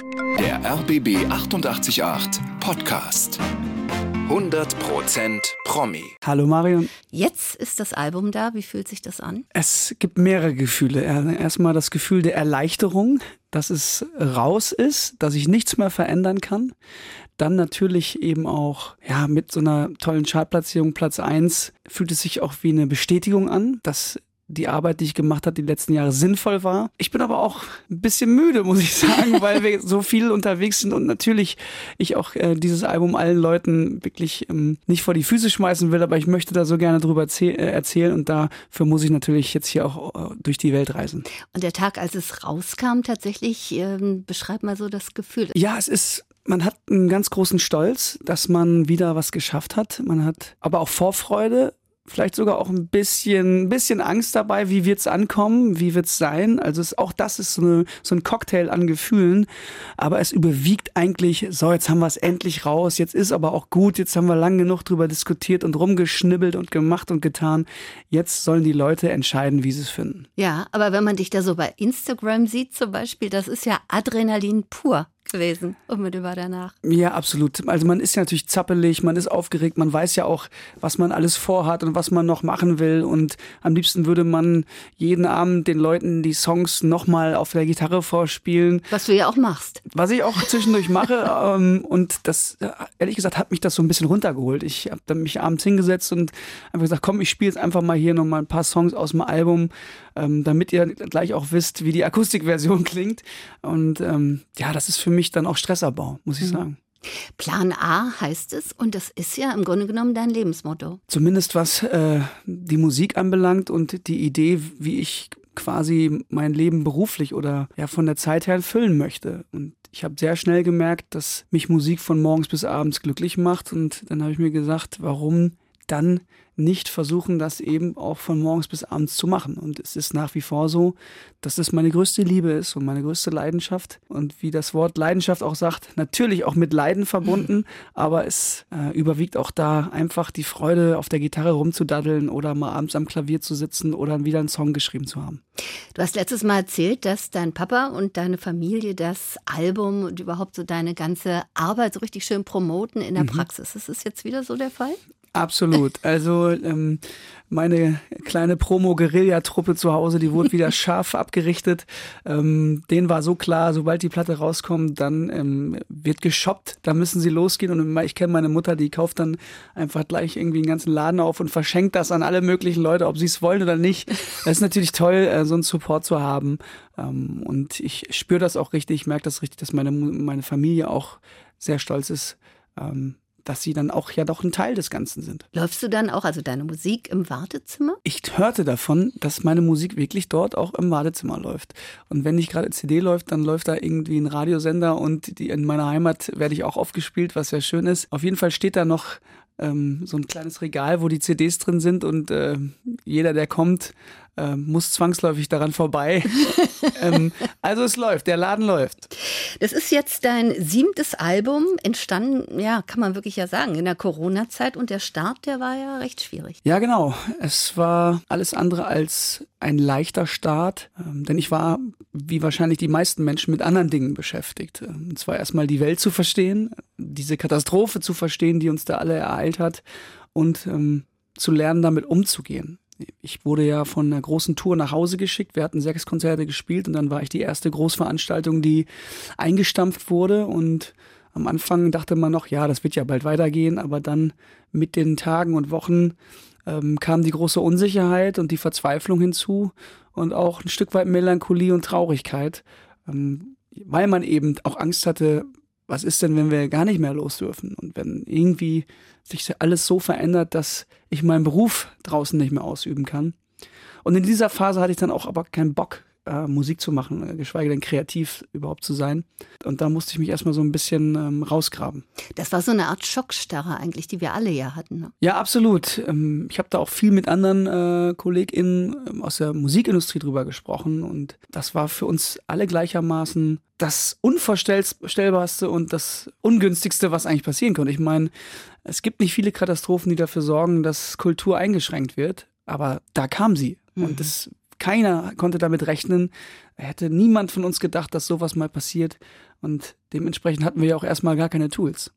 Der RBB 888 Podcast. 100% Promi. Hallo Marion. Jetzt ist das Album da. Wie fühlt sich das an? Es gibt mehrere Gefühle. Erstmal das Gefühl der Erleichterung, dass es raus ist, dass ich nichts mehr verändern kann. Dann natürlich eben auch, ja, mit so einer tollen Chartplatzierung Platz 1 fühlt es sich auch wie eine Bestätigung an, dass die Arbeit, die ich gemacht habe, die letzten Jahre sinnvoll war. Ich bin aber auch ein bisschen müde, muss ich sagen, weil wir so viel unterwegs sind und natürlich ich auch äh, dieses Album allen Leuten wirklich ähm, nicht vor die Füße schmeißen will, aber ich möchte da so gerne drüber äh, erzählen und dafür muss ich natürlich jetzt hier auch äh, durch die Welt reisen. Und der Tag, als es rauskam, tatsächlich, ähm, beschreib mal so das Gefühl. Ja, es ist man hat einen ganz großen Stolz, dass man wieder was geschafft hat. Man hat aber auch Vorfreude, vielleicht sogar auch ein bisschen, bisschen Angst dabei, wie wird's ankommen, wie wird's sein. Also es, auch das ist so, eine, so ein Cocktail an Gefühlen, aber es überwiegt eigentlich, so jetzt haben wir es endlich raus, jetzt ist aber auch gut, jetzt haben wir lang genug drüber diskutiert und rumgeschnibbelt und gemacht und getan. Jetzt sollen die Leute entscheiden, wie sie es finden. Ja, aber wenn man dich da so bei Instagram sieht zum Beispiel, das ist ja Adrenalin pur gewesen, unmittelbar danach. Ja, absolut. Also man ist ja natürlich zappelig, man ist aufgeregt, man weiß ja auch, was man alles vorhat und was man noch machen will. Und am liebsten würde man jeden Abend den Leuten die Songs nochmal auf der Gitarre vorspielen. Was du ja auch machst. Was ich auch zwischendurch mache. ähm, und das, ehrlich gesagt, hat mich das so ein bisschen runtergeholt. Ich habe mich abends hingesetzt und einfach gesagt, komm, ich spiele jetzt einfach mal hier nochmal ein paar Songs aus dem Album, ähm, damit ihr gleich auch wisst, wie die Akustikversion klingt. Und ähm, ja, das ist für mich mich dann auch Stressabbau, muss ich mhm. sagen. Plan A heißt es und das ist ja im Grunde genommen dein Lebensmotto. Zumindest was äh, die Musik anbelangt und die Idee, wie ich quasi mein Leben beruflich oder ja von der Zeit her füllen möchte. Und ich habe sehr schnell gemerkt, dass mich Musik von morgens bis abends glücklich macht und dann habe ich mir gesagt, warum dann nicht versuchen, das eben auch von morgens bis abends zu machen. Und es ist nach wie vor so, dass es meine größte Liebe ist und meine größte Leidenschaft. Und wie das Wort Leidenschaft auch sagt, natürlich auch mit Leiden verbunden, aber es äh, überwiegt auch da einfach die Freude, auf der Gitarre rumzudaddeln oder mal abends am Klavier zu sitzen oder wieder einen Song geschrieben zu haben. Du hast letztes Mal erzählt, dass dein Papa und deine Familie das Album und überhaupt so deine ganze Arbeit so richtig schön promoten in der mhm. Praxis. Ist das jetzt wieder so der Fall? Absolut. Also ähm, meine kleine Promo-Guerilla-Truppe zu Hause, die wurde wieder scharf abgerichtet. Ähm, denen war so klar, sobald die Platte rauskommt, dann ähm, wird geshoppt, da müssen sie losgehen. Und ich kenne meine Mutter, die kauft dann einfach gleich irgendwie einen ganzen Laden auf und verschenkt das an alle möglichen Leute, ob sie es wollen oder nicht. Das ist natürlich toll, äh, so einen Support zu haben. Ähm, und ich spüre das auch richtig, ich merke das richtig, dass meine, meine Familie auch sehr stolz ist. Ähm, dass sie dann auch ja doch ein Teil des Ganzen sind. Läufst du dann auch, also deine Musik im Wartezimmer? Ich hörte davon, dass meine Musik wirklich dort auch im Wartezimmer läuft. Und wenn nicht gerade CD läuft, dann läuft da irgendwie ein Radiosender und die, in meiner Heimat werde ich auch aufgespielt, was sehr schön ist. Auf jeden Fall steht da noch ähm, so ein kleines Regal, wo die CDs drin sind und äh, jeder, der kommt, äh, muss zwangsläufig daran vorbei. ähm, also es läuft, der Laden läuft. Das ist jetzt dein siebtes Album, entstanden, ja, kann man wirklich ja sagen, in der Corona-Zeit und der Start, der war ja recht schwierig. Ja, genau. Es war alles andere als ein leichter Start, ähm, denn ich war, wie wahrscheinlich die meisten Menschen, mit anderen Dingen beschäftigt. Ähm, und zwar erstmal die Welt zu verstehen, diese Katastrophe zu verstehen, die uns da alle ereilt hat und ähm, zu lernen, damit umzugehen ich wurde ja von einer großen Tour nach Hause geschickt. Wir hatten sechs Konzerte gespielt und dann war ich die erste Großveranstaltung, die eingestampft wurde. Und am Anfang dachte man noch, ja, das wird ja bald weitergehen, aber dann mit den Tagen und Wochen ähm, kam die große Unsicherheit und die Verzweiflung hinzu und auch ein Stück weit Melancholie und Traurigkeit, ähm, weil man eben auch Angst hatte, was ist denn, wenn wir gar nicht mehr los dürfen und wenn irgendwie sich alles so verändert, dass ich meinen Beruf draußen nicht mehr ausüben kann. Und in dieser Phase hatte ich dann auch aber keinen Bock, äh, Musik zu machen, äh, geschweige denn kreativ überhaupt zu sein. Und da musste ich mich erstmal so ein bisschen ähm, rausgraben. Das war so eine Art Schockstarre eigentlich, die wir alle ja hatten. Ne? Ja, absolut. Ähm, ich habe da auch viel mit anderen äh, KollegInnen ähm, aus der Musikindustrie drüber gesprochen und das war für uns alle gleichermaßen das Unvorstellbarste und das Ungünstigste, was eigentlich passieren konnte. Ich meine, es gibt nicht viele Katastrophen, die dafür sorgen, dass Kultur eingeschränkt wird, aber da kam sie. Mhm. Und das Keiner konnte damit rechnen. Hätte niemand von uns gedacht, dass sowas mal passiert. Und dementsprechend hatten wir ja auch erstmal gar keine Tools.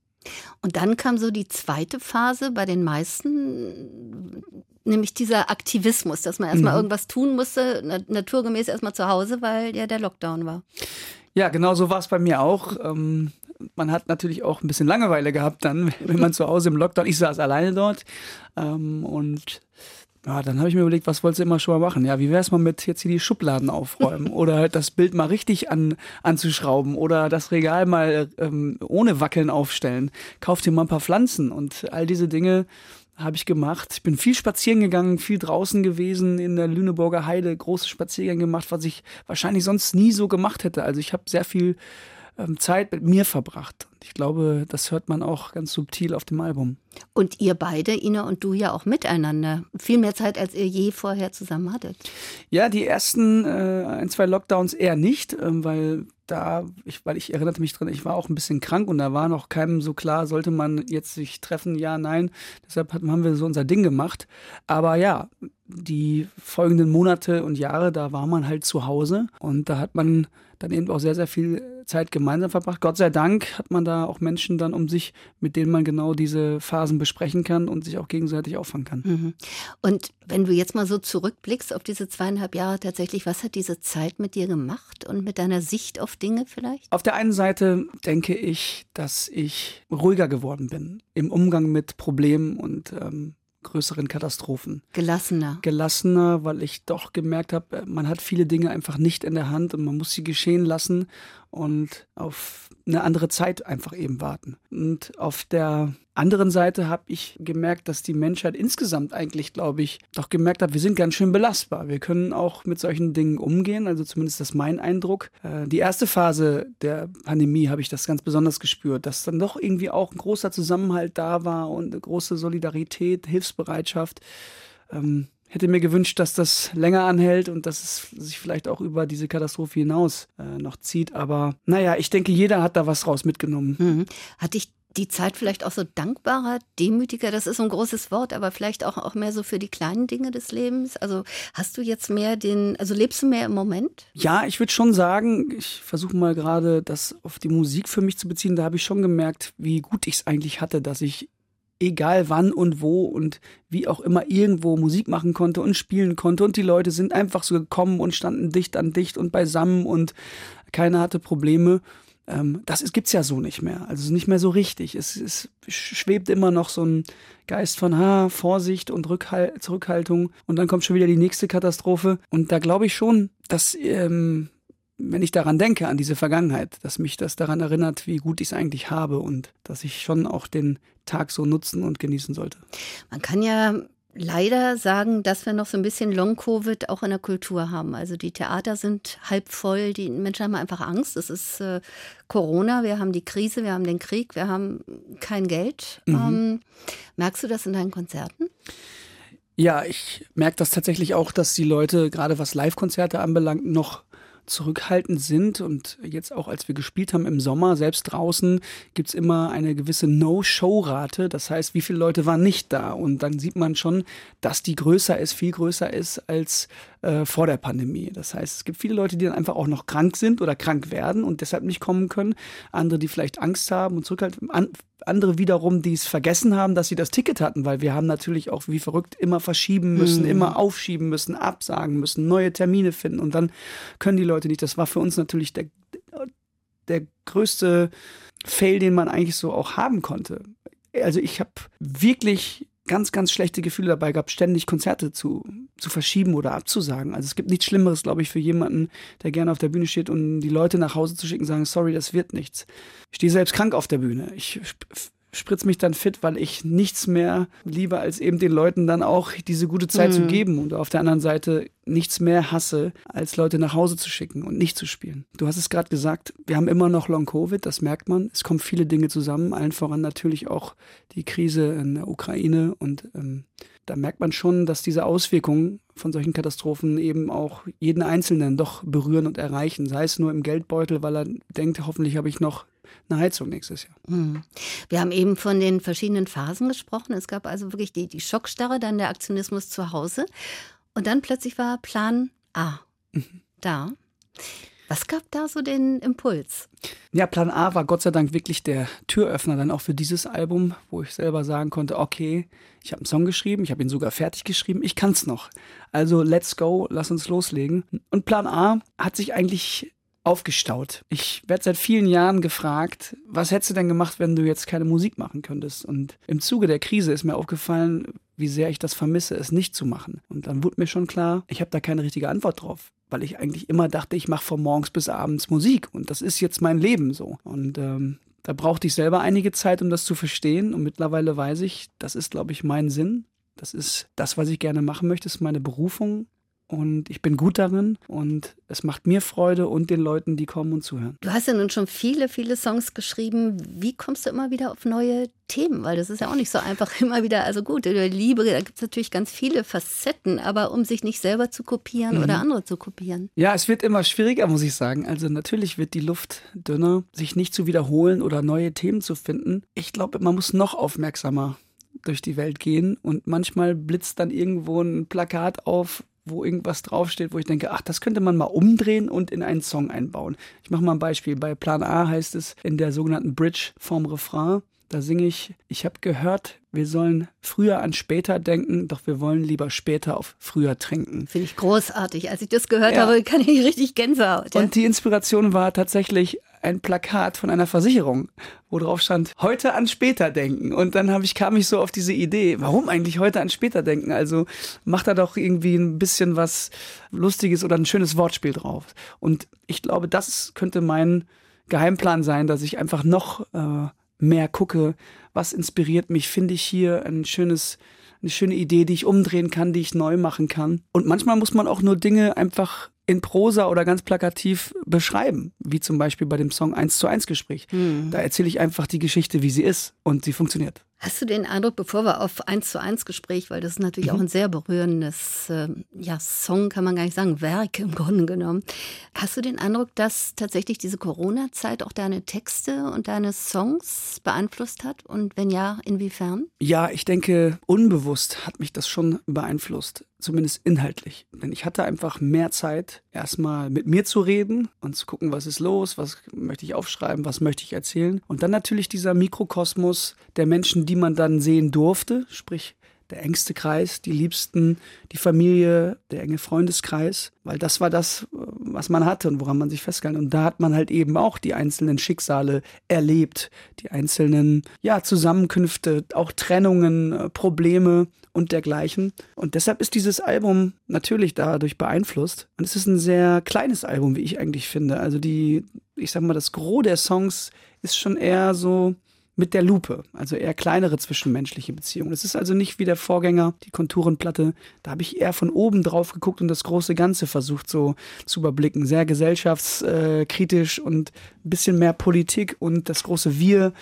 Und dann kam so die zweite Phase bei den meisten, nämlich dieser Aktivismus, dass man erstmal mhm. irgendwas tun musste, naturgemäß erstmal zu Hause, weil ja der Lockdown war. Ja, genau so war es bei mir auch. Ähm, man hat natürlich auch ein bisschen Langeweile gehabt dann, wenn man zu Hause im Lockdown, ich saß alleine dort ähm, und ja, dann habe ich mir überlegt, was wolltest du immer schon mal machen? Ja, wie wäre es mal mit jetzt hier die Schubladen aufräumen oder halt das Bild mal richtig an, anzuschrauben oder das Regal mal ähm, ohne Wackeln aufstellen. Kauf dir mal ein paar Pflanzen und all diese Dinge habe ich gemacht. Ich bin viel spazieren gegangen, viel draußen gewesen in der Lüneburger Heide, große Spaziergänge gemacht, was ich wahrscheinlich sonst nie so gemacht hätte. Also ich habe sehr viel Zeit mit mir verbracht. Ich glaube, das hört man auch ganz subtil auf dem Album. Und ihr beide, Ina und du, ja auch miteinander. Viel mehr Zeit, als ihr je vorher zusammen hattet. Ja, die ersten äh, ein, zwei Lockdowns eher nicht, ähm, weil da, ich, weil ich erinnerte mich dran, ich war auch ein bisschen krank und da war noch keinem so klar, sollte man jetzt sich treffen, ja, nein. Deshalb haben wir so unser Ding gemacht. Aber ja, die folgenden Monate und Jahre, da war man halt zu Hause und da hat man dann eben auch sehr, sehr viel Zeit gemeinsam verbracht. Gott sei Dank hat man da auch Menschen dann um sich, mit denen man genau diese Phasen besprechen kann und sich auch gegenseitig auffangen kann. Mhm. Und wenn du jetzt mal so zurückblickst auf diese zweieinhalb Jahre tatsächlich, was hat diese Zeit mit dir gemacht und mit deiner Sicht auf Dinge vielleicht? Auf der einen Seite denke ich, dass ich ruhiger geworden bin im Umgang mit Problemen und ähm, größeren Katastrophen. Gelassener. Gelassener, weil ich doch gemerkt habe, man hat viele Dinge einfach nicht in der Hand und man muss sie geschehen lassen und auf eine andere Zeit einfach eben warten. Und auf der anderen Seite habe ich gemerkt, dass die Menschheit insgesamt eigentlich, glaube ich, doch gemerkt hat, wir sind ganz schön belastbar. Wir können auch mit solchen Dingen umgehen, also zumindest ist das mein Eindruck. Äh, die erste Phase der Pandemie habe ich das ganz besonders gespürt, dass dann doch irgendwie auch ein großer Zusammenhalt da war und eine große Solidarität, Hilfsbereitschaft. Ähm, hätte mir gewünscht, dass das länger anhält und dass es sich vielleicht auch über diese Katastrophe hinaus äh, noch zieht. Aber naja, ich denke, jeder hat da was raus mitgenommen. Mhm. Hat dich die Zeit vielleicht auch so dankbarer, demütiger, das ist so ein großes Wort, aber vielleicht auch, auch mehr so für die kleinen Dinge des Lebens? Also hast du jetzt mehr den, also lebst du mehr im Moment? Ja, ich würde schon sagen, ich versuche mal gerade das auf die Musik für mich zu beziehen, da habe ich schon gemerkt, wie gut ich es eigentlich hatte, dass ich egal wann und wo und wie auch immer irgendwo Musik machen konnte und spielen konnte. Und die Leute sind einfach so gekommen und standen dicht an dicht und beisammen und keiner hatte Probleme. Ähm, das gibt es ja so nicht mehr. Also nicht mehr so richtig. Es, es schwebt immer noch so ein Geist von ha, Vorsicht und Rückhal Zurückhaltung. Und dann kommt schon wieder die nächste Katastrophe. Und da glaube ich schon, dass ähm, wenn ich daran denke, an diese Vergangenheit, dass mich das daran erinnert, wie gut ich es eigentlich habe und dass ich schon auch den Tag so nutzen und genießen sollte. Man kann ja leider sagen, dass wir noch so ein bisschen Long-Covid auch in der Kultur haben. Also die Theater sind halb voll, die Menschen haben einfach Angst. Es ist äh, Corona, wir haben die Krise, wir haben den Krieg, wir haben kein Geld. Mhm. Ähm, merkst du das in deinen Konzerten? Ja, ich merke das tatsächlich auch, dass die Leute, gerade was Live-Konzerte anbelangt, noch zurückhaltend sind. Und jetzt auch, als wir gespielt haben im Sommer, selbst draußen, gibt's immer eine gewisse No-Show-Rate. Das heißt, wie viele Leute waren nicht da? Und dann sieht man schon, dass die größer ist, viel größer ist als äh, vor der Pandemie. Das heißt, es gibt viele Leute, die dann einfach auch noch krank sind oder krank werden und deshalb nicht kommen können. Andere, die vielleicht Angst haben und zurückhalten. An andere wiederum, die es vergessen haben, dass sie das Ticket hatten, weil wir haben natürlich auch wie verrückt immer verschieben müssen, mhm. immer aufschieben müssen, absagen müssen, neue Termine finden und dann können die Leute nicht. Das war für uns natürlich der, der größte Fail, den man eigentlich so auch haben konnte. Also ich habe wirklich ganz, ganz schlechte Gefühle dabei gehabt, ständig Konzerte zu, zu verschieben oder abzusagen. Also es gibt nichts Schlimmeres, glaube ich, für jemanden, der gerne auf der Bühne steht und die Leute nach Hause zu schicken, sagen, sorry, das wird nichts. Ich stehe selbst krank auf der Bühne. Ich spritz mich dann fit, weil ich nichts mehr liebe, als eben den Leuten dann auch diese gute Zeit mhm. zu geben und auf der anderen Seite nichts mehr hasse, als Leute nach Hause zu schicken und nicht zu spielen. Du hast es gerade gesagt, wir haben immer noch Long-Covid, das merkt man. Es kommen viele Dinge zusammen, allen voran natürlich auch die Krise in der Ukraine und ähm, da merkt man schon, dass diese Auswirkungen von solchen Katastrophen eben auch jeden Einzelnen doch berühren und erreichen. Sei es nur im Geldbeutel, weil er denkt, hoffentlich habe ich noch eine Heizung nächstes Jahr. Hm. Wir haben eben von den verschiedenen Phasen gesprochen. Es gab also wirklich die, die Schockstarre, dann der Aktionismus zu Hause. Und dann plötzlich war Plan Ah, mhm. da. Was gab da so den Impuls? Ja, Plan A war Gott sei Dank wirklich der Türöffner dann auch für dieses Album, wo ich selber sagen konnte, okay, ich habe einen Song geschrieben, ich habe ihn sogar fertig geschrieben, ich kann es noch. Also let's go, lass uns loslegen. Und Plan A hat sich eigentlich aufgestaut. Ich werde seit vielen Jahren gefragt, was hättest du denn gemacht, wenn du jetzt keine Musik machen könntest? Und im Zuge der Krise ist mir aufgefallen, wie sehr ich das vermisse, es nicht zu machen. Und dann wurde mir schon klar, ich habe da keine richtige Antwort drauf, weil ich eigentlich immer dachte, ich mache von morgens bis abends Musik und das ist jetzt mein Leben so. Und ähm, da brauchte ich selber einige Zeit, um das zu verstehen. Und mittlerweile weiß ich, das ist, glaube ich, mein Sinn. Das ist das, was ich gerne machen möchte, ist meine Berufung und ich bin gut darin und es macht mir Freude und den Leuten, die kommen und zuhören. Du hast ja nun schon viele, viele Songs geschrieben. Wie kommst du immer wieder auf neue Themen? Weil das ist ja auch nicht so einfach immer wieder, also gut, über Liebe, da gibt es natürlich ganz viele Facetten, aber um sich nicht selber zu kopieren mhm. oder andere zu kopieren. Ja, es wird immer schwieriger, muss ich sagen. Also natürlich wird die Luft dünner, sich nicht zu wiederholen oder neue Themen zu finden. Ich glaube, man muss noch aufmerksamer durch die Welt gehen und manchmal blitzt dann irgendwo ein Plakat auf, wo irgendwas draufsteht, wo ich denke, ach, das könnte man mal umdrehen und in einen Song einbauen. Ich mache mal ein Beispiel. Bei Plan A heißt es in der sogenannten Bridge vorm Refrain, da singe ich, ich habe gehört, wir sollen früher an später denken, doch wir wollen lieber später auf früher trinken. Finde ich großartig. Als ich das gehört ja. habe, kann ich richtig Gänsehaut. Ja? Und die Inspiration war tatsächlich ein Plakat von einer Versicherung, wo drauf stand, heute an später denken. Und dann habe ich, kam ich so auf diese Idee, warum eigentlich heute an später denken? Also macht da doch irgendwie ein bisschen was Lustiges oder ein schönes Wortspiel drauf. Und ich glaube, das könnte mein Geheimplan sein, dass ich einfach noch äh, mehr gucke, was inspiriert mich, finde ich hier ein schönes eine schöne Idee, die ich umdrehen kann, die ich neu machen kann. Und manchmal muss man auch nur Dinge einfach in Prosa oder ganz plakativ beschreiben, wie zum Beispiel bei dem Song 1 zu 1 Gespräch. Mhm. Da erzähle ich einfach die Geschichte, wie sie ist und sie funktioniert. Hast du den Eindruck, bevor wir auf 1 zu 1 Gespräch, weil das ist natürlich mhm. auch ein sehr berührendes äh, ja, Song, kann man gar nicht sagen, Werk im Grunde genommen. Hast du den Eindruck, dass tatsächlich diese Corona-Zeit auch deine Texte und deine Songs beeinflusst hat? Und wenn ja, inwiefern? Ja, ich denke, unbewusst hat mich das schon beeinflusst zumindest inhaltlich. Denn ich hatte einfach mehr Zeit, erstmal mit mir zu reden und zu gucken, was ist los, was möchte ich aufschreiben, was möchte ich erzählen. Und dann natürlich dieser Mikrokosmos der Menschen, die man dann sehen durfte, sprich der engste Kreis, die Liebsten, die Familie, der enge Freundeskreis, weil das war das, was man hatte und woran man sich festgehalten. Und da hat man halt eben auch die einzelnen Schicksale erlebt, die einzelnen ja, Zusammenkünfte, auch Trennungen, äh, Probleme und dergleichen. Und deshalb ist dieses Album natürlich dadurch beeinflusst. Und es ist ein sehr kleines Album, wie ich eigentlich finde. Also die, ich sag mal, das Gros der Songs ist schon eher so mit der Lupe, also eher kleinere zwischenmenschliche Beziehungen. Es ist also nicht wie der Vorgänger, die Konturenplatte. Da habe ich eher von oben drauf geguckt und das große Ganze versucht so zu überblicken. Sehr gesellschaftskritisch und ein bisschen mehr Politik und das große Wir.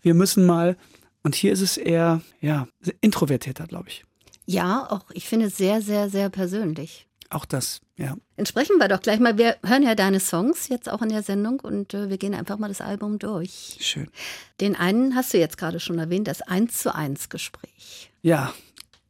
Wir müssen mal. Und hier ist es eher, ja, introvertierter, glaube ich. Ja, auch ich finde sehr, sehr, sehr persönlich. Auch das, ja. Entsprechen wir doch gleich mal. Wir hören ja deine Songs jetzt auch in der Sendung und äh, wir gehen einfach mal das Album durch. Schön. Den einen hast du jetzt gerade schon erwähnt, das 1 zu 1 Gespräch. Ja,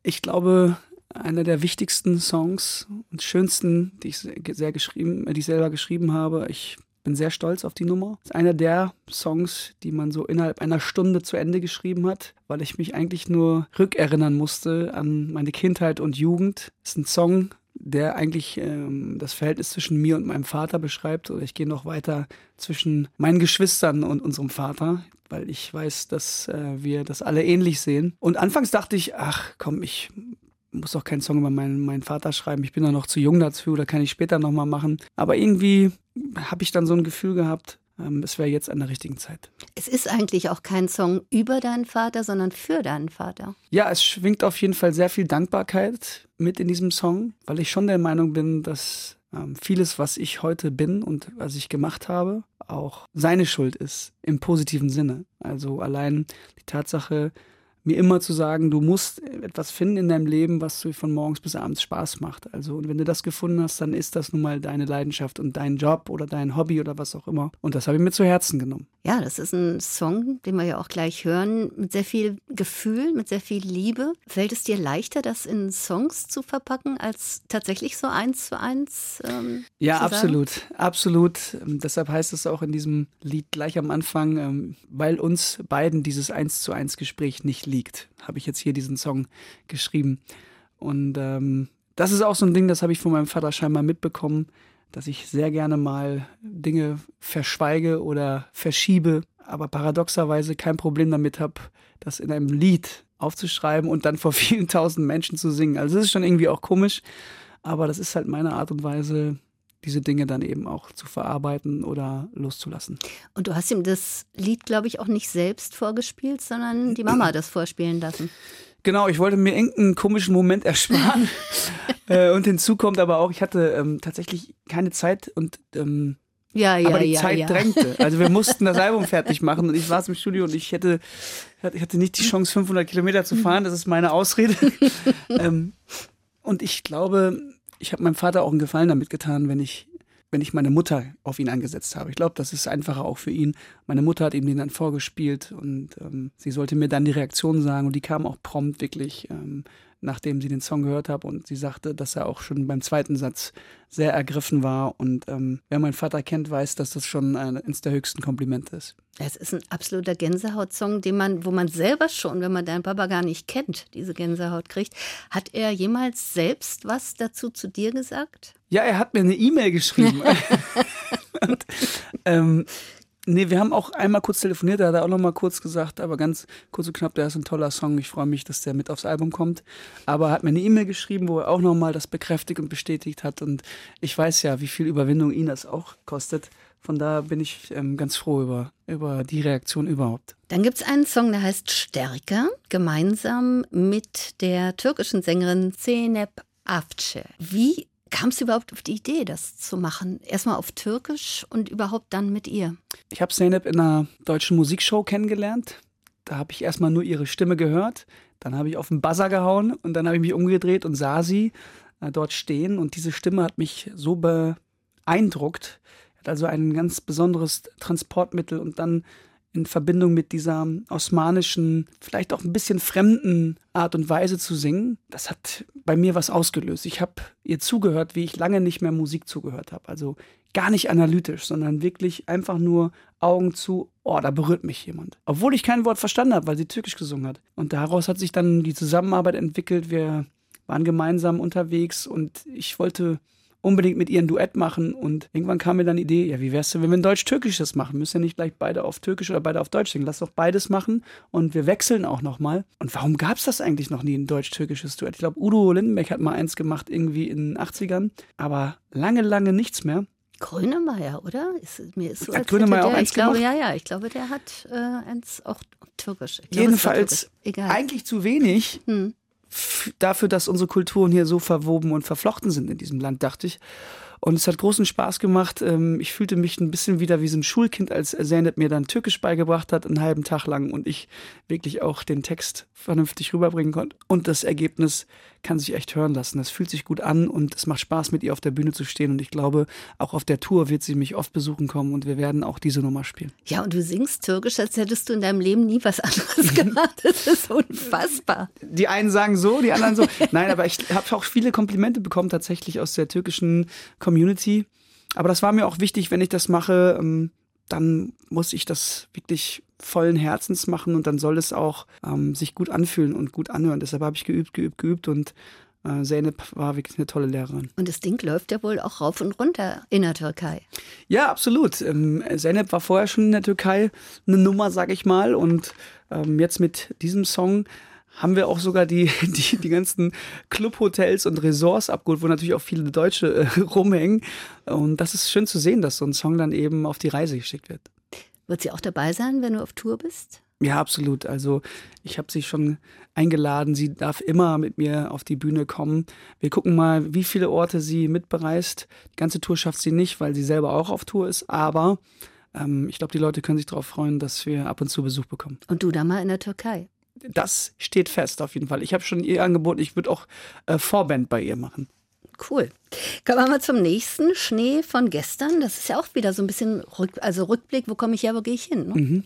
ich glaube, einer der wichtigsten Songs und schönsten, die ich sehr geschrieben, die ich selber geschrieben habe. Ich bin sehr stolz auf die Nummer. Das ist einer der Songs, die man so innerhalb einer Stunde zu Ende geschrieben hat, weil ich mich eigentlich nur rückerinnern musste an meine Kindheit und Jugend. Das ist ein Song, der eigentlich ähm, das Verhältnis zwischen mir und meinem Vater beschreibt. Oder ich gehe noch weiter zwischen meinen Geschwistern und unserem Vater, weil ich weiß, dass äh, wir das alle ähnlich sehen. Und anfangs dachte ich, ach komm, ich muss auch keinen Song über meinen, meinen Vater schreiben. Ich bin doch noch zu jung dazu, oder kann ich später nochmal machen. Aber irgendwie habe ich dann so ein Gefühl gehabt, es wäre jetzt an der richtigen Zeit. Es ist eigentlich auch kein Song über deinen Vater, sondern für deinen Vater. Ja, es schwingt auf jeden Fall sehr viel Dankbarkeit mit in diesem Song, weil ich schon der Meinung bin, dass ähm, vieles, was ich heute bin und was ich gemacht habe, auch seine Schuld ist, im positiven Sinne. Also allein die Tatsache, mir immer zu sagen, du musst etwas finden in deinem Leben, was dir von morgens bis abends Spaß macht. Also, und wenn du das gefunden hast, dann ist das nun mal deine Leidenschaft und dein Job oder dein Hobby oder was auch immer. Und das habe ich mir zu Herzen genommen. Ja, das ist ein Song, den wir ja auch gleich hören, mit sehr viel Gefühl, mit sehr viel Liebe. Fällt es dir leichter, das in Songs zu verpacken, als tatsächlich so eins zu eins? Ähm, ja, zu absolut, absolut. Ähm, deshalb heißt es auch in diesem Lied gleich am Anfang, ähm, weil uns beiden dieses eins zu eins Gespräch nicht liegt, habe ich jetzt hier diesen Song geschrieben. Und ähm, das ist auch so ein Ding, das habe ich von meinem Vater scheinbar mitbekommen dass ich sehr gerne mal Dinge verschweige oder verschiebe, aber paradoxerweise kein Problem damit habe, das in einem Lied aufzuschreiben und dann vor vielen tausend Menschen zu singen. Also es ist schon irgendwie auch komisch, aber das ist halt meine Art und Weise, diese Dinge dann eben auch zu verarbeiten oder loszulassen. Und du hast ihm das Lied, glaube ich, auch nicht selbst vorgespielt, sondern die Mama das vorspielen lassen. Genau, ich wollte mir irgendeinen komischen Moment ersparen. äh, und hinzu kommt aber auch, ich hatte ähm, tatsächlich keine Zeit und ähm, ja, ja, aber die ja, Zeit ja. drängte. Also wir mussten das Album fertig machen und ich saß im Studio und ich hätte, ich hatte nicht die Chance, 500 Kilometer zu fahren. Das ist meine Ausrede. ähm, und ich glaube, ich habe meinem Vater auch einen Gefallen damit getan, wenn ich wenn ich meine Mutter auf ihn angesetzt habe. Ich glaube, das ist einfacher auch für ihn. Meine Mutter hat ihm den dann vorgespielt und ähm, sie sollte mir dann die Reaktion sagen und die kam auch prompt wirklich. Ähm, nachdem sie den Song gehört hat und sie sagte, dass er auch schon beim zweiten Satz sehr ergriffen war. Und ähm, wer meinen Vater kennt, weiß, dass das schon eines der höchsten Komplimente ist. Es ist ein absoluter Gänsehaut-Song, den man, wo man selber schon, wenn man deinen Papa gar nicht kennt, diese Gänsehaut kriegt. Hat er jemals selbst was dazu zu dir gesagt? Ja, er hat mir eine E-Mail geschrieben. und, ähm, Nee, wir haben auch einmal kurz telefoniert, da hat er auch noch mal kurz gesagt, aber ganz kurz und knapp, der ist ein toller Song. Ich freue mich, dass der mit aufs Album kommt. Aber er hat mir eine E-Mail geschrieben, wo er auch noch mal das bekräftigt und bestätigt hat. Und ich weiß ja, wie viel Überwindung ihn das auch kostet. Von da bin ich ähm, ganz froh über, über die Reaktion überhaupt. Dann gibt es einen Song, der heißt Stärker, gemeinsam mit der türkischen Sängerin Zeynep Avce. Wie kamst du überhaupt auf die Idee, das zu machen? Erstmal auf Türkisch und überhaupt dann mit ihr? Ich habe Zeynep in einer deutschen Musikshow kennengelernt. Da habe ich erstmal nur ihre Stimme gehört. Dann habe ich auf den Buzzer gehauen und dann habe ich mich umgedreht und sah sie äh, dort stehen. Und diese Stimme hat mich so beeindruckt. Hat also ein ganz besonderes Transportmittel und dann in Verbindung mit dieser osmanischen, vielleicht auch ein bisschen fremden Art und Weise zu singen, das hat bei mir was ausgelöst. Ich habe ihr zugehört, wie ich lange nicht mehr Musik zugehört habe. Also gar nicht analytisch, sondern wirklich einfach nur Augen zu, oh, da berührt mich jemand. Obwohl ich kein Wort verstanden habe, weil sie türkisch gesungen hat. Und daraus hat sich dann die Zusammenarbeit entwickelt. Wir waren gemeinsam unterwegs und ich wollte unbedingt mit ihr ein Duett machen. Und irgendwann kam mir dann die Idee, ja, wie wär's denn, wenn wir ein Deutsch-Türkisches machen? Müssen ja nicht gleich beide auf Türkisch oder beide auf Deutsch singen. Lass doch beides machen und wir wechseln auch nochmal. Und warum gab es das eigentlich noch nie, ein deutsch-türkisches Duett? Ich glaube, Udo Lindenberg hat mal eins gemacht, irgendwie in den 80ern, aber lange, lange nichts mehr. Grönemeyer, oder? Ist, mir ist so, hat Grönemeyer der, auch eins ich glaube, gemacht? Ja, ja, ich glaube, der hat äh, eins auch türkisch. Glaube, Jedenfalls türkisch. Egal. eigentlich zu wenig Hm. Dafür, dass unsere Kulturen hier so verwoben und verflochten sind in diesem Land, dachte ich. Und es hat großen Spaß gemacht. Ähm, Ich fühlte mich ein bisschen wieder wie so ein Schulkind, als Zeynep mir dann Türkisch beigebracht hat, einen halben Tag lang und ich wirklich auch den Text vernünftig rüberbringen konnte. Und das Ergebnis kann sich echt hören lassen. Das fühlt sich gut an und es macht Spaß, mit ihr auf der Bühne zu stehen. Und ich glaube, auch auf der Tour wird sie mich oft besuchen kommen und wir werden auch diese Nummer spielen. Ja, und du singst türkisch, als hättest du in deinem Leben nie was anderes gemacht. Das ist unfassbar. Die einen sagen so, die anderen so. Nein, aber ich habe auch viele Komplimente bekommen tatsächlich aus der türkischen Community. Aber das war mir auch wichtig, wenn ich das mache, ähm, dann muss ich das wirklich vollen Herzens machen und dann soll es auch ähm, sich gut anfühlen und gut anhören. Deshalb habe ich geübt, geübt, geübt und äh, Zeynep war wirklich eine tolle Lehrerin. Und das Ding läuft ja wohl auch rauf und runter in der Türkei. Ja, absolut. Ähm, Zeynep war vorher schon in der Türkei eine Nummer, sag ich mal. Und ähm, jetzt mit diesem Song haben wir auch sogar die, die, die ganzen Clubhotels und Resorts abgeholt, wo natürlich auch viele Deutsche äh, rumhängen. Und das ist schön zu sehen, dass so ein Song dann eben auf die Reise geschickt wird. Wird sie auch dabei sein, wenn du auf Tour bist? Ja, absolut. Also ich habe sie schon eingeladen. Sie darf immer mit mir auf die Bühne kommen. Wir gucken mal, wie viele Orte sie mitbereist. Die ganze Tour schafft sie nicht, weil sie selber auch auf Tour ist. Aber ähm, ich glaube, die Leute können sich darauf freuen, dass wir ab und zu Besuch bekommen. Und du da mal in der Türkei? Das steht fest auf jeden Fall. Ich habe schon ihr angeboten, ich würde auch äh, Vorband bei ihr machen. Cool. Kommen wir mal zum nächsten. Schnee von gestern. Das ist ja auch wieder so ein bisschen Rück, also Rückblick. Wo komme ich her, wo gehe ich hin? Ne? Mhm.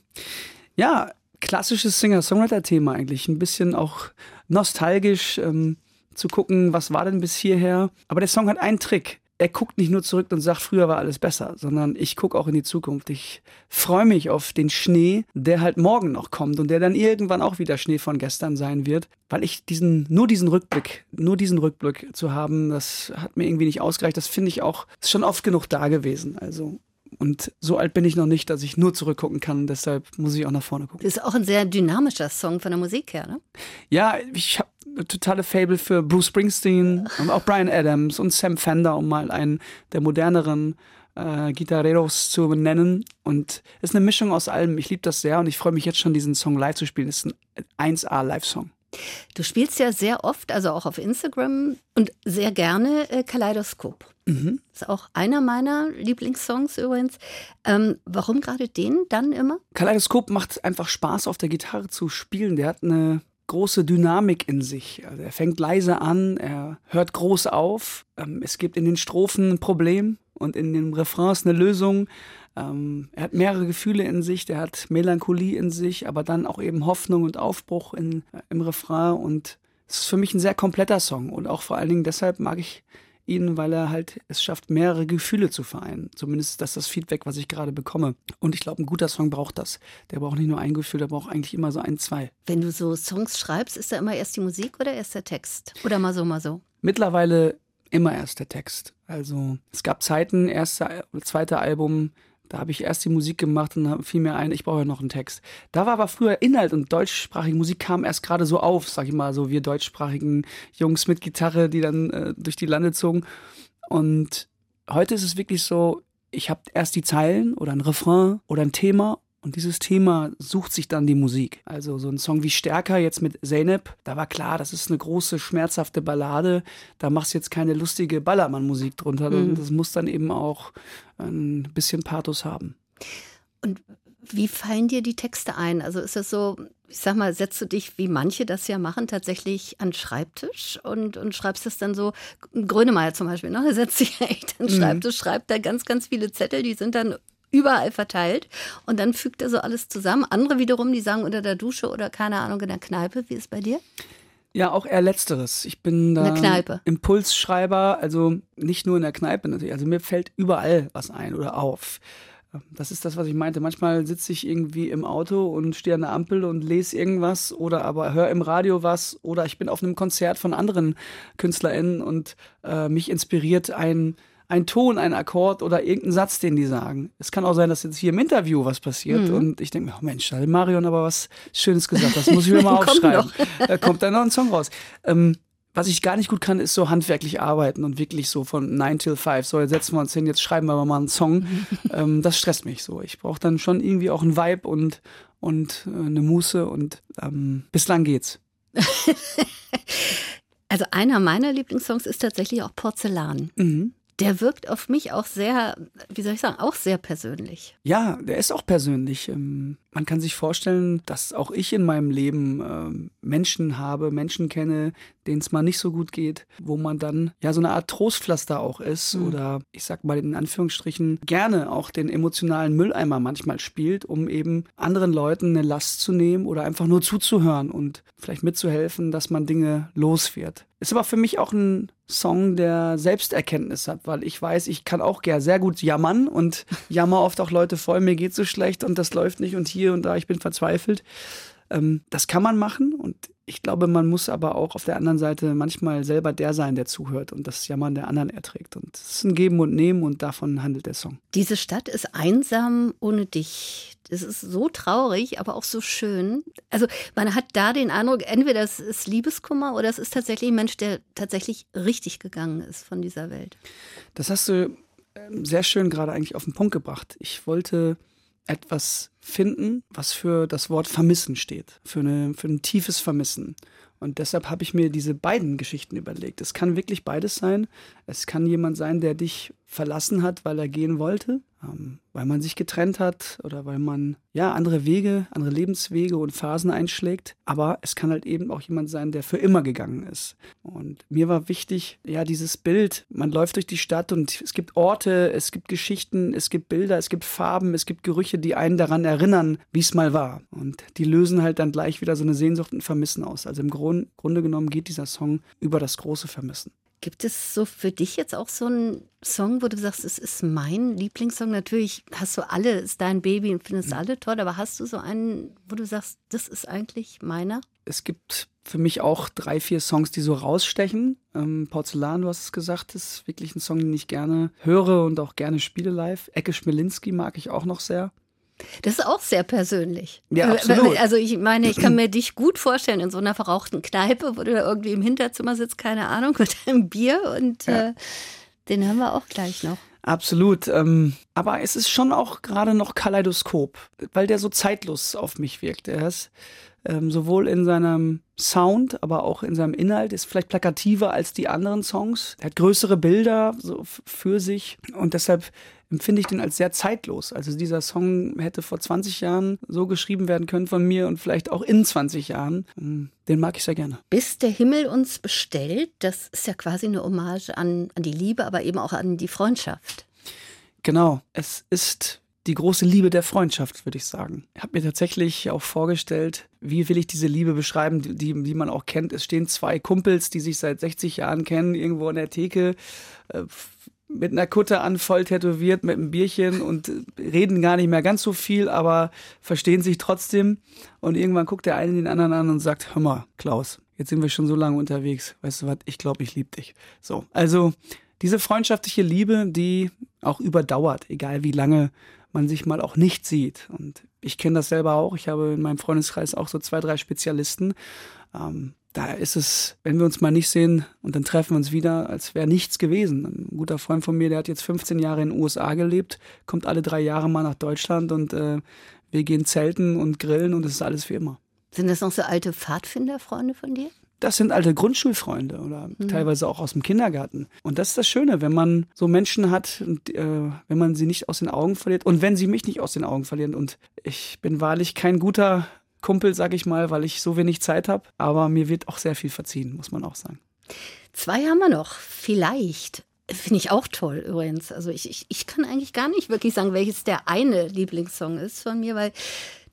Ja, klassisches Singer-Songwriter-Thema eigentlich. Ein bisschen auch nostalgisch ähm, zu gucken, was war denn bis hierher. Aber der Song hat einen Trick er guckt nicht nur zurück und sagt, früher war alles besser, sondern ich gucke auch in die Zukunft. Ich freue mich auf den Schnee, der halt morgen noch kommt und der dann irgendwann auch wieder Schnee von gestern sein wird, weil ich diesen, nur diesen Rückblick, nur diesen Rückblick zu haben, das hat mir irgendwie nicht ausgereicht. Das finde ich auch, ist schon oft genug da gewesen. Also und so alt bin ich noch nicht, dass ich nur zurückgucken kann. Deshalb muss ich auch nach vorne gucken. Das ist auch ein sehr dynamischer Song von der Musik her, ne? Ja, ich habe totale Fable für Bruce Springsteen und auch Brian Adams und Sam Fender, um mal einen der moderneren äh, Gitarreros zu nennen. Und es ist eine Mischung aus allem. Ich liebe das sehr und ich freue mich jetzt schon, diesen Song live zu spielen. Es ist ein 1A Live-Song. Du spielst ja sehr oft, also auch auf Instagram und sehr gerne äh, Kaleidoskop. Mhm. Ist auch einer meiner Lieblingssongs übrigens. Ähm, warum gerade den dann immer? Kaleidoskop macht einfach Spaß, auf der Gitarre zu spielen. Der hat eine große Dynamik in sich. Also er fängt leise an, er hört groß auf. Ähm, es gibt in den Strophen ein Problem und in den Refrains eine Lösung. Ähm, er hat mehrere Gefühle in sich, der hat Melancholie in sich, aber dann auch eben Hoffnung und Aufbruch in, äh, im Refrain. Und es ist für mich ein sehr kompletter Song. Und auch vor allen Dingen deshalb mag ich ihn, weil er halt es schafft, mehrere Gefühle zu vereinen. Zumindest das ist das Feedback, was ich gerade bekomme. Und ich glaube, ein guter Song braucht das. Der braucht nicht nur ein Gefühl, der braucht eigentlich immer so ein, zwei. Wenn du so Songs schreibst, ist da immer erst die Musik oder erst der Text? Oder mal so, mal so? Mittlerweile immer erst der Text. Also es gab Zeiten, erste, zweite Album, da habe ich erst die Musik gemacht und fiel mir ein, ich brauche ja noch einen Text. Da war aber früher Inhalt und deutschsprachige Musik kam erst gerade so auf, sag ich mal, so wir deutschsprachigen Jungs mit Gitarre, die dann äh, durch die Lande zogen. Und heute ist es wirklich so, ich habe erst die Zeilen oder ein Refrain oder ein Thema und dieses Thema sucht sich dann die Musik. Also so ein Song wie Stärker jetzt mit Zeynep, da war klar, das ist eine große, schmerzhafte Ballade. Da machst du jetzt keine lustige Ballermann-Musik drunter. Mhm. Das muss dann eben auch ein bisschen Pathos haben. Und wie fallen dir die Texte ein? Also ist das so, ich sag mal, setzt du dich, wie manche das ja machen, tatsächlich an den Schreibtisch und, und schreibst es dann so, Grönemeyer zum Beispiel, ne? er setzt sich echt an den mhm. Schreibtisch, mhm. schreibt da ganz, ganz viele Zettel, die sind dann überall verteilt und dann fügt er so alles zusammen. Andere wiederum, die sagen unter der Dusche oder keine Ahnung in der Kneipe. Wie ist es bei dir? Ja, auch eher letzteres. Ich bin da Impulsschreiber, also nicht nur in der Kneipe natürlich. Also mir fällt überall was ein oder auf. Das ist das, was ich meinte. Manchmal sitze ich irgendwie im Auto und stehe an der Ampel und lese irgendwas oder aber höre im Radio was oder ich bin auf einem Konzert von anderen KünstlerInnen und äh, mich inspiriert ein ein Ton, ein Akkord oder irgendein Satz, den die sagen. Es kann auch sein, dass jetzt hier im Interview was passiert mhm. und ich denke mir, oh Mensch, da hat Marion aber was Schönes gesagt, das muss ich mir mal aufschreiben. da kommt dann noch ein Song raus. Ähm, was ich gar nicht gut kann, ist so handwerklich arbeiten und wirklich so von 9 till 5. So, jetzt setzen wir uns hin, jetzt schreiben wir mal einen Song. ähm, das stresst mich so. Ich brauche dann schon irgendwie auch einen Vibe und, und äh, eine Muße und ähm, bislang geht's. also einer meiner Lieblingssongs ist tatsächlich auch Porzellan. Mhm der wirkt auf mich auch sehr, wie soll ich sagen, auch sehr persönlich. Ja, der ist auch persönlich. Ähm, man kann sich vorstellen, dass auch ich in meinem Leben ähm, Menschen habe, Menschen kenne, denen es mal nicht so gut geht, wo man dann ja so eine Art Trostpflaster auch ist mhm. oder ich sag mal in Anführungsstrichen gerne auch den emotionalen Mülleimer manchmal spielt, um eben anderen Leuten eine Last zu nehmen oder einfach nur zuzuhören und vielleicht mitzuhelfen, dass man Dinge los wird. Ist aber für mich auch ein Song, der Selbsterkenntnis hat, weil ich weiß, ich kann auch gerne sehr gut jammern und jammer oft auch Leute voll, mir geht so schlecht und das läuft nicht und hier und da, ich bin verzweifelt. Ähm, das kann man machen und ich glaube, man muss aber auch auf der anderen Seite manchmal selber der sein, der zuhört und das Jammern der anderen erträgt. Und es ist ein Geben und Nehmen und davon handelt der Song. Diese Stadt ist einsam ohne dich. Es ist so traurig, aber auch so schön. Also man hat da den Eindruck, entweder es ist Liebeskummer oder es ist tatsächlich ein Mensch, der tatsächlich richtig gegangen ist von dieser Welt. Das hast du ähm, sehr schön gerade eigentlich auf den Punkt gebracht. Ich wollte etwas finden, was für das Wort Vermissen steht, für, eine, für ein tiefes Vermissen. Und deshalb habe ich mir diese beiden Geschichten überlegt. Es kann wirklich beides sein. Es kann jemand sein, der dich verlassen hat, weil er gehen wollte. Ähm, weil man sich getrennt hat oder weil man ja andere Wege, andere Lebenswege und Phasen einschlägt. Aber es kann halt eben auch jemand sein, der für immer gegangen ist. Und mir war wichtig, ja, dieses Bild. Man läuft durch die Stadt und es gibt Orte, es gibt Geschichten, es gibt Bilder, es gibt Farben, es gibt Gerüche, die einen daran erinnern, wie es mal war. Und die lösen halt dann gleich wieder so eine Sehnsucht und Vermissen aus. Also im Grund, Grunde genommen geht dieser Song über das große Vermissen. Gibt es so für dich jetzt auch so einen Song, wo du sagst, es ist mein Lieblingssong? Natürlich hast du alle, ist dein Baby und findest alle toll, aber hast du so einen, wo du sagst, das ist eigentlich meiner? Es gibt für mich auch drei, vier Songs, die so rausstechen. Ähm, Porzellan, du hast es gesagt, ist wirklich ein Song, den ich gerne höre und auch gerne spiele live. Ecke Schmelinski mag ich auch noch sehr. Das ist auch sehr persönlich. Ja, absolut. Also ich meine, ich kann mir dich gut vorstellen in so einer verrauchten Kneipe, wo du da irgendwie im Hinterzimmer sitzt, keine Ahnung, mit einem Bier und ja. äh, den haben wir auch gleich noch. Absolut. Ähm, aber es ist schon auch gerade noch Kaleidoskop, weil der so zeitlos auf mich wirkt. Er ist ähm, sowohl in seinem Sound, aber auch in seinem Inhalt, ist vielleicht plakativer als die anderen Songs. Er hat größere Bilder so für sich und deshalb empfinde ich den als sehr zeitlos. Also dieser Song hätte vor 20 Jahren so geschrieben werden können von mir und vielleicht auch in 20 Jahren. Ähm, den mag ich sehr gerne. Bis der Himmel uns bestellt, das ist ja quasi eine Hommage an, an die Liebe, aber eben auch an die Freundschaft. Genau, es ist die große Liebe der Freundschaft, würde ich sagen. Ich habe mir tatsächlich auch vorgestellt, wie will ich diese Liebe beschreiben, die, die man auch kennt. Es stehen zwei Kumpels, die sich seit 60 Jahren kennen, irgendwo an der Theke. Äh, mit einer Kutte an, voll tätowiert, mit einem Bierchen und reden gar nicht mehr ganz so viel, aber verstehen sich trotzdem. Und irgendwann guckt der eine den anderen an und sagt, hör mal, Klaus, jetzt sind wir schon so lange unterwegs. Weißt du was, ich glaube, ich liebe dich. So, also diese freundschaftliche Liebe, die auch überdauert, egal wie lange man sich mal auch nicht sieht. Und ich kenne das selber auch. Ich habe in meinem Freundeskreis auch so zwei, drei Spezialisten. Ähm, da ist es, wenn wir uns mal nicht sehen und dann treffen wir uns wieder, als wäre nichts gewesen. Ein guter Freund von mir, der hat jetzt 15 Jahre in den USA gelebt, kommt alle drei Jahre mal nach Deutschland und äh, wir gehen zelten und grillen und es ist alles wie immer. Sind das noch so alte Pfadfinderfreunde von dir? Das sind alte Grundschulfreunde oder mhm. teilweise auch aus dem Kindergarten. Und das ist das Schöne, wenn man so Menschen hat und äh, wenn man sie nicht aus den Augen verliert und wenn sie mich nicht aus den Augen verlieren. Und ich bin wahrlich kein guter Kumpel, sag ich mal, weil ich so wenig Zeit habe. Aber mir wird auch sehr viel verziehen, muss man auch sagen. Zwei haben wir noch, vielleicht. Finde ich auch toll übrigens. Also ich, ich, ich kann eigentlich gar nicht wirklich sagen, welches der eine Lieblingssong ist von mir, weil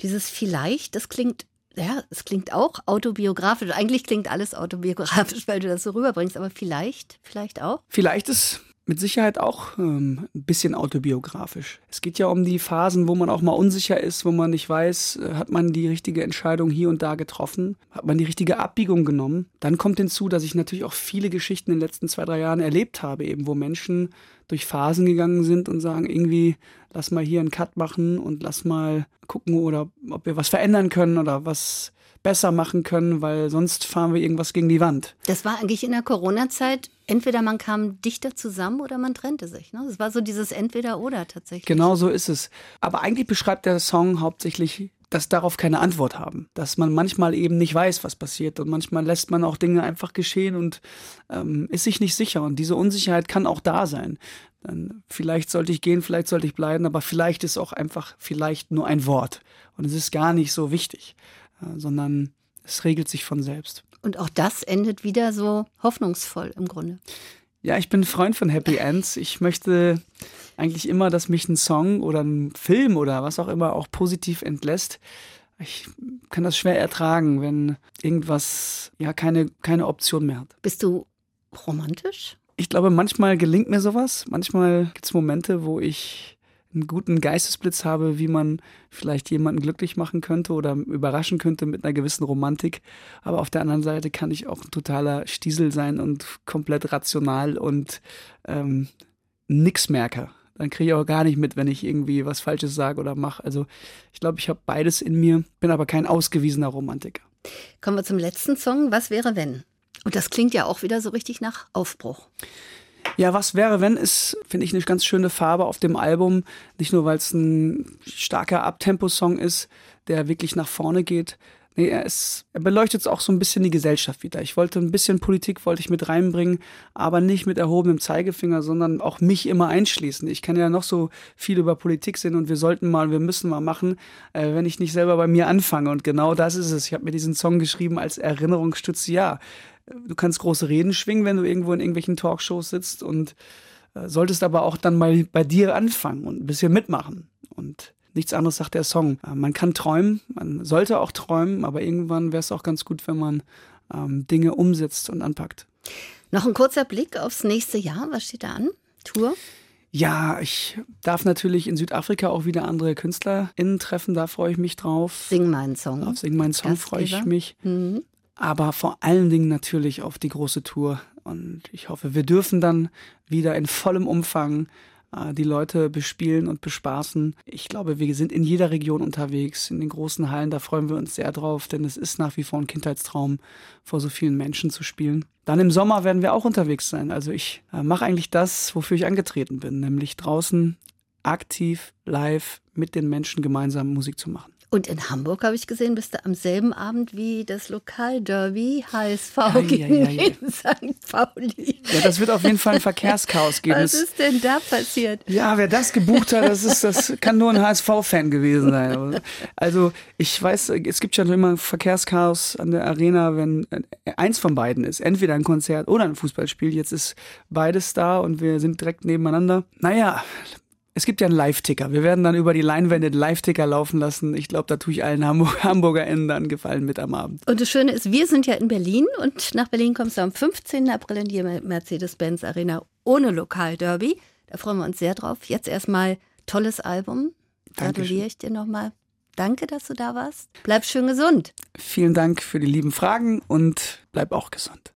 dieses vielleicht, das klingt, ja, es klingt auch autobiografisch. Eigentlich klingt alles autobiografisch, weil du das so rüberbringst, aber vielleicht, vielleicht auch. Vielleicht ist mit Sicherheit auch ähm, ein bisschen autobiografisch. Es geht ja um die Phasen, wo man auch mal unsicher ist, wo man nicht weiß, äh, hat man die richtige Entscheidung hier und da getroffen, hat man die richtige Abbiegung genommen. Dann kommt hinzu, dass ich natürlich auch viele Geschichten in den letzten zwei, drei Jahren erlebt habe, eben wo Menschen durch Phasen gegangen sind und sagen, irgendwie, lass mal hier einen Cut machen und lass mal gucken oder ob wir was verändern können oder was besser machen können, weil sonst fahren wir irgendwas gegen die Wand. Das war eigentlich in der Corona-Zeit. Entweder man kam dichter zusammen oder man trennte sich. Ne? Das war so dieses Entweder-Oder tatsächlich. Genau so ist es. Aber eigentlich beschreibt der Song hauptsächlich dass darauf keine Antwort haben, dass man manchmal eben nicht weiß, was passiert und manchmal lässt man auch Dinge einfach geschehen und ähm, ist sich nicht sicher und diese Unsicherheit kann auch da sein. Dann vielleicht sollte ich gehen, vielleicht sollte ich bleiben, aber vielleicht ist auch einfach vielleicht nur ein Wort und es ist gar nicht so wichtig sondern es regelt sich von selbst. Und auch das endet wieder so hoffnungsvoll im Grunde. Ja, ich bin Freund von Happy Ends. Ich möchte eigentlich immer, dass mich ein Song oder ein Film oder was auch immer auch positiv entlässt. Ich kann das schwer ertragen, wenn irgendwas ja keine, keine Option mehr hat. Bist du romantisch? Ich glaube, manchmal gelingt mir sowas. Manchmal gibt es Momente, wo ich einen guten Geistesblitz habe, wie man vielleicht jemanden glücklich machen könnte oder überraschen könnte mit einer gewissen Romantik. Aber auf der anderen Seite kann ich auch ein totaler Stiesel sein und komplett rational und ähm, nix merke. Dann kriege ich auch gar nicht mit, wenn ich irgendwie was Falsches sage oder mache. Also ich glaube, ich habe beides in mir, bin aber kein ausgewiesener Romantiker. Kommen wir zum letzten Song. Was wäre, wenn? Und das klingt ja auch wieder so richtig nach Aufbruch. Ja, was wäre, wenn, ist, finde ich, eine ganz schöne Farbe auf dem Album. Nicht nur, weil es ein starker Abtempo-Song ist, der wirklich nach vorne geht. Nee, er ist, er beleuchtet auch so ein bisschen die Gesellschaft wieder. Ich wollte ein bisschen Politik wollte ich mit reinbringen, aber nicht mit erhobenem Zeigefinger, sondern auch mich immer einschließen. Ich kann ja noch so viel über Politik sehen und wir sollten mal, wir müssen mal machen, äh, wenn ich nicht selber bei mir anfange. Und genau das ist es. Ich habe mir diesen Song geschrieben als Erinnerungsstütze. Ja, du kannst große Reden schwingen, wenn du irgendwo in irgendwelchen Talkshows sitzt und äh, solltest aber auch dann mal bei dir anfangen und ein bisschen mitmachen. Und Nichts anderes sagt der Song. Äh, man kann träumen, man sollte auch träumen, aber irgendwann wäre es auch ganz gut, wenn man ähm, Dinge umsetzt und anpackt. Noch ein kurzer Blick aufs nächste Jahr. Was steht da an? Tour? Ja, ich darf natürlich in Südafrika auch wieder andere KünstlerInnen treffen, da freue ich mich drauf. Sing meinen Song. Auf Sing meinen Song freue ich mich. Mhm. Aber vor allen Dingen natürlich auf die große Tour. Und ich hoffe, wir dürfen dann wieder in vollem Umfang äh, die Leute bespielen und bespaßen. Ich glaube, wir sind in jeder Region unterwegs, in den großen Hallen, da freuen wir uns sehr drauf, denn es ist nach wie vor ein Kindheitstraum, vor so vielen Menschen zu spielen. Dann im Sommer werden wir auch unterwegs sein. Also ich äh, mache eigentlich das, wofür ich angetreten bin, nämlich draußen aktiv, live mit den Menschen gemeinsam Musik zu machen. Und in Hamburg habe ich gesehen, bist du am selben Abend wie das Lokalderby HSV ja, gegen ja, ja, St. Pauli. Ja, das wird auf jeden Fall ein Verkehrschaos geben. Was ist denn da passiert? Ja, wer das gebucht hat, das, ist, das kann nur ein HSV-Fan gewesen sein. Also ich weiß, es gibt ja immer Verkehrschaos an der Arena, wenn eins von beiden ist. Entweder ein Konzert oder ein Fußballspiel. Jetzt ist beides da und wir sind direkt nebeneinander. Naja, es gibt ja einen Live-Ticker. Wir werden dann über die Leinwände den Live-Ticker laufen lassen. Ich glaube, da tue ich allen Hamburg HamburgerInnen dann Gefallen mit am Abend. Und das Schöne ist, wir sind ja in Berlin und nach Berlin kommst du am 15. April in die Mercedes-Benz Arena ohne Lokalderby. Da freuen wir uns sehr drauf. Jetzt erstmal tolles Album. Gratuliere ich dir nochmal. Danke, dass du da warst. Bleib schön gesund. Vielen Dank für die lieben Fragen und bleib auch gesund.